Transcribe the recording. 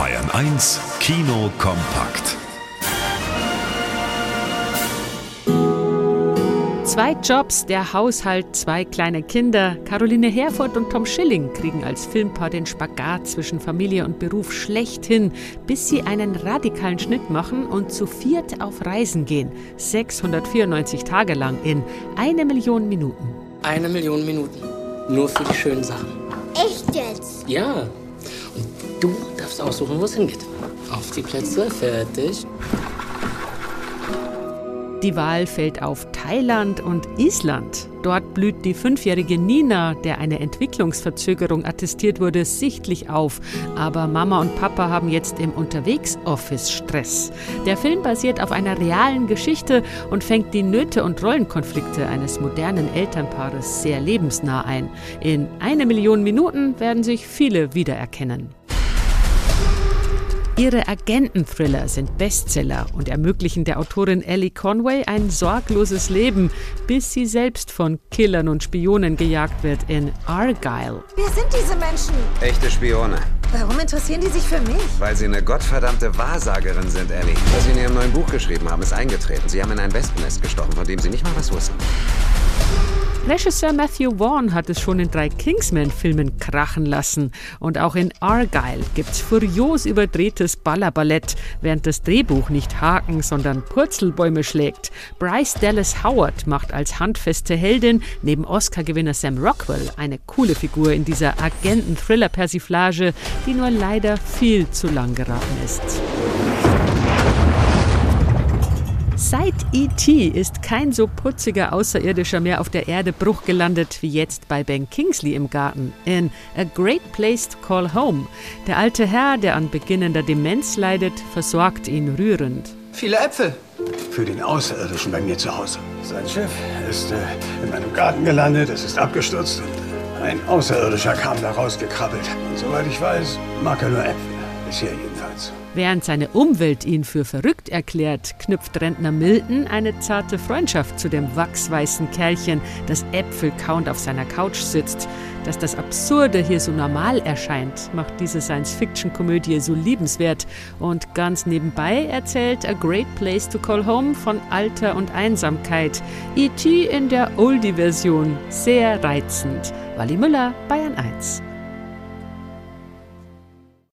Bayern 1 Kino kompakt. Zwei Jobs, der Haushalt, zwei kleine Kinder. Caroline Herford und Tom Schilling kriegen als Filmpaar den Spagat zwischen Familie und Beruf schlecht hin, bis sie einen radikalen Schnitt machen und zu viert auf Reisen gehen. 694 Tage lang in eine Million Minuten. Eine Million Minuten. Nur für die schönen Sachen. Echt jetzt? Ja. Und du aussuchen, wo es hingeht. Auf die Plätze, fertig. Die Wahl fällt auf Thailand und Island. Dort blüht die fünfjährige Nina, der eine Entwicklungsverzögerung attestiert wurde, sichtlich auf. Aber Mama und Papa haben jetzt im Unterwegs-Office Stress. Der Film basiert auf einer realen Geschichte und fängt die Nöte und Rollenkonflikte eines modernen Elternpaares sehr lebensnah ein. In eine Million Minuten werden sich viele wiedererkennen. Ihre Agententhriller sind Bestseller und ermöglichen der Autorin Ellie Conway ein sorgloses Leben, bis sie selbst von Killern und Spionen gejagt wird in Argyle. Wer sind diese Menschen? Echte Spione. Warum interessieren die sich für mich? Weil sie eine gottverdammte Wahrsagerin sind, Ellie. Was sie in ihrem neuen Buch geschrieben haben, ist eingetreten. Sie haben in ein Wespennest gestochen, von dem sie nicht mal was wussten. Regisseur Matthew Vaughn hat es schon in drei Kingsman-Filmen krachen lassen. Und auch in Argyle gibt's furios überdrehtes Ballerballett, während das Drehbuch nicht Haken, sondern Purzelbäume schlägt. Bryce Dallas Howard macht als handfeste Heldin neben Oscar-Gewinner Sam Rockwell eine coole Figur in dieser Agenten-Thriller-Persiflage, die nur leider viel zu lang geraten ist. Seit E.T. ist kein so putziger Außerirdischer mehr auf der Erde Bruch gelandet wie jetzt bei Ben Kingsley im Garten in A Great Place to Call Home. Der alte Herr, der an beginnender Demenz leidet, versorgt ihn rührend. Viele Äpfel. Für den Außerirdischen bei mir zu Hause. Sein Schiff ist äh, in meinem Garten gelandet, es ist abgestürzt und ein Außerirdischer kam da rausgekrabbelt. Und soweit ich weiß, mag er nur Äpfel. Bisher jedenfalls. Während seine Umwelt ihn für verrückt erklärt, knüpft Rentner Milton eine zarte Freundschaft zu dem wachsweißen Kerlchen, das Äpfel kauend auf seiner Couch sitzt. Dass das Absurde hier so normal erscheint, macht diese Science-Fiction-Komödie so liebenswert. Und ganz nebenbei erzählt A Great Place to Call Home von Alter und Einsamkeit. E.T. in der Oldie-Version. Sehr reizend. Wally Müller, Bayern 1.